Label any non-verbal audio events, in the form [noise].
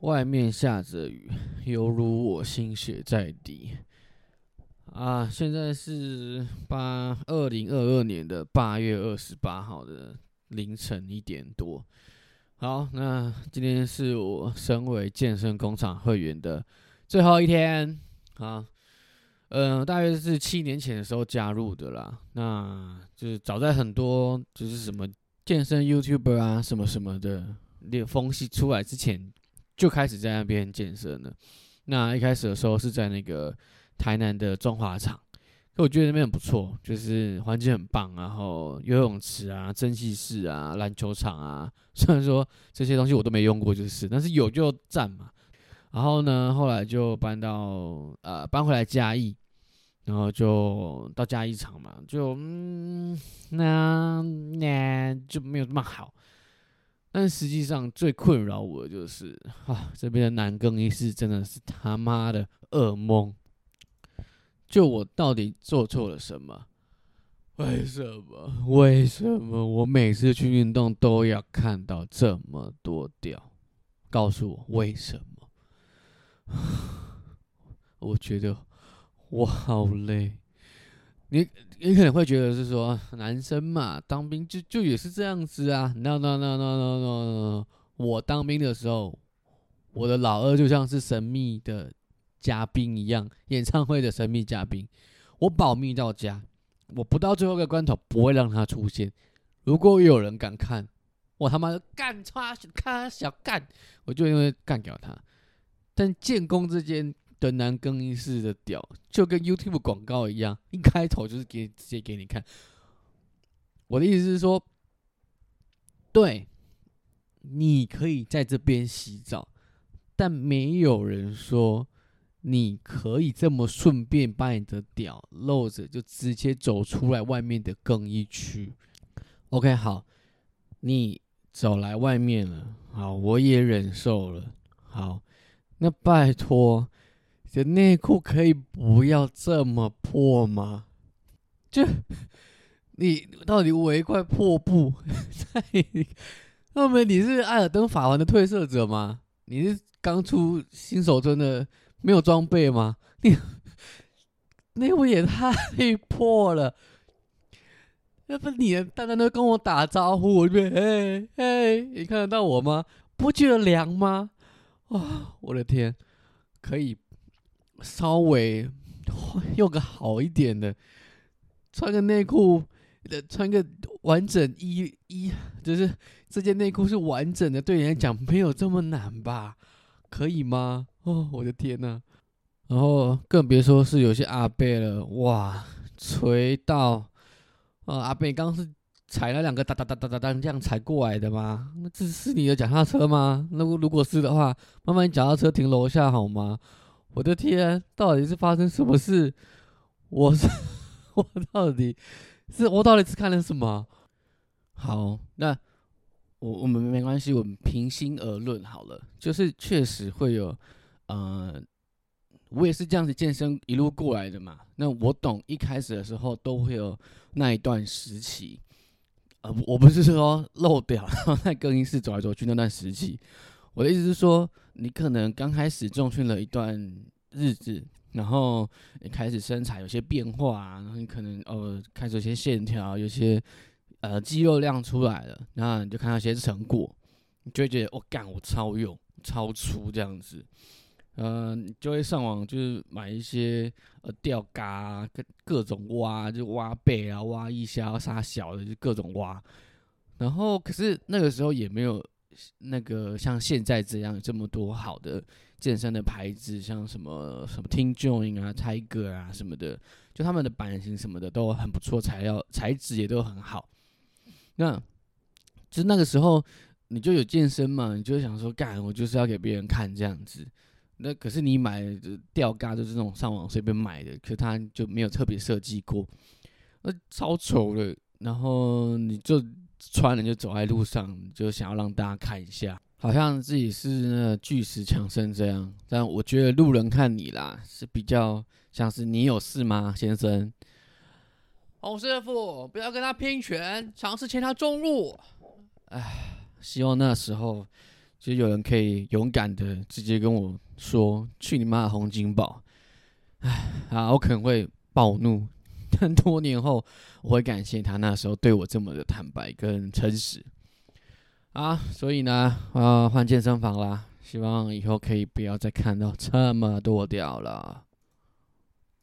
外面下着雨，犹如我心血在滴。啊，现在是八二零二二年的八月二十八号的凌晨一点多。好，那今天是我身为健身工厂会员的最后一天啊。嗯，大约是七年前的时候加入的啦。那就是早在很多就是什么健身 YouTuber 啊，什么什么的那风气出来之前。就开始在那边健身了。那一开始的时候是在那个台南的中华场，可我觉得那边很不错，就是环境很棒，然后游泳池啊、蒸汽室啊、篮球场啊，虽然说这些东西我都没用过，就是，但是有就赞嘛。然后呢，后来就搬到呃搬回来嘉义，然后就到嘉义场嘛，就嗯那那就没有那么好。但实际上最困扰我的就是啊，这边的男更衣室真的是他妈的噩梦。就我到底做错了什么？为什么？为什么我每次去运动都要看到这么多屌？告诉我为什么？[sighs] 我觉得我好累。你你可能会觉得是说男生嘛，当兵就就也是这样子啊。No no no no no no no，我当兵的时候，我的老二就像是神秘的嘉宾一样，演唱会的神秘嘉宾，我保密到家，我不到最后一个关头不会让他出现。如果有人敢看，我他妈的干他看小干，我就因为干掉他。但建功之间。的男更衣室的屌，就跟 YouTube 广告一样，一开头就是给直接给你看。我的意思是说，对，你可以在这边洗澡，但没有人说你可以这么顺便把你的屌露着，就直接走出来外面的更衣区。OK，好，你走来外面了，好，我也忍受了。好，那拜托。这内裤可以不要这么破吗？就你到底围一块破布在？[laughs] 那么你是艾尔登法环的褪色者吗？你是刚出新手村的没有装备吗？你内裤也太破了！要不你单单都跟我打招呼，我就嘿嘿，你看得到我吗？不觉得凉吗？啊，我的天，可以。稍微 [laughs] 用个好一点的，穿个内裤，呃，穿个完整衣衣，就是这件内裤是完整的，对你来讲没有这么难吧？可以吗？哦，我的天呐！然后更别说是有些阿贝了，哇，锤到啊！阿贝刚是踩了两个哒哒哒哒哒哒这样踩过来的吗？那这是你的脚踏车吗？那如果是的话，麻烦你脚踏车停楼下好吗？我的天，到底是发生什么事？我是 [laughs] 我到底是我到底是看了什么？好，那我我们没关系，我们平心而论好了。就是确实会有，呃，我也是这样子健身一路过来的嘛。那我懂，一开始的时候都会有那一段时期，呃，我不是说漏掉，然后在更衣室走来走去那段时期。我的意思是说，你可能刚开始重训了一段日子，然后你开始身材有些变化，然后你可能呃开始有些线条，有些呃肌肉量出来了，然后你就看到些成果，你就会觉得我干我超用超粗这样子，呃，就会上网就是买一些呃吊嘎各各种挖，就挖背啊，挖一下杀小的就各种挖，然后可是那个时候也没有。那个像现在这样这么多好的健身的牌子，像什么什么 Team Join 啊、Tiger 啊什么的，就他们的版型什么的都很不错，材料材质也都很好。那就那个时候你就有健身嘛，你就想说干，我就是要给别人看这样子。那可是你买的吊嘎就是那种上网随便买的，可他就没有特别设计过，那超丑的。然后你就。穿了就走在路上，就想要让大家看一下，好像自己是那巨石强森这样。但我觉得路人看你啦，是比较像是你有事吗，先生？洪师傅，不要跟他拼拳，尝试牵他中路。唉，希望那时候就有人可以勇敢的直接跟我说：“去你妈的洪金宝！”唉啊，我可能会暴怒，很多年后我会感谢他那时候对我这么的坦白跟诚实啊。所以呢，啊，换健身房啦，希望以后可以不要再看到这么多掉了。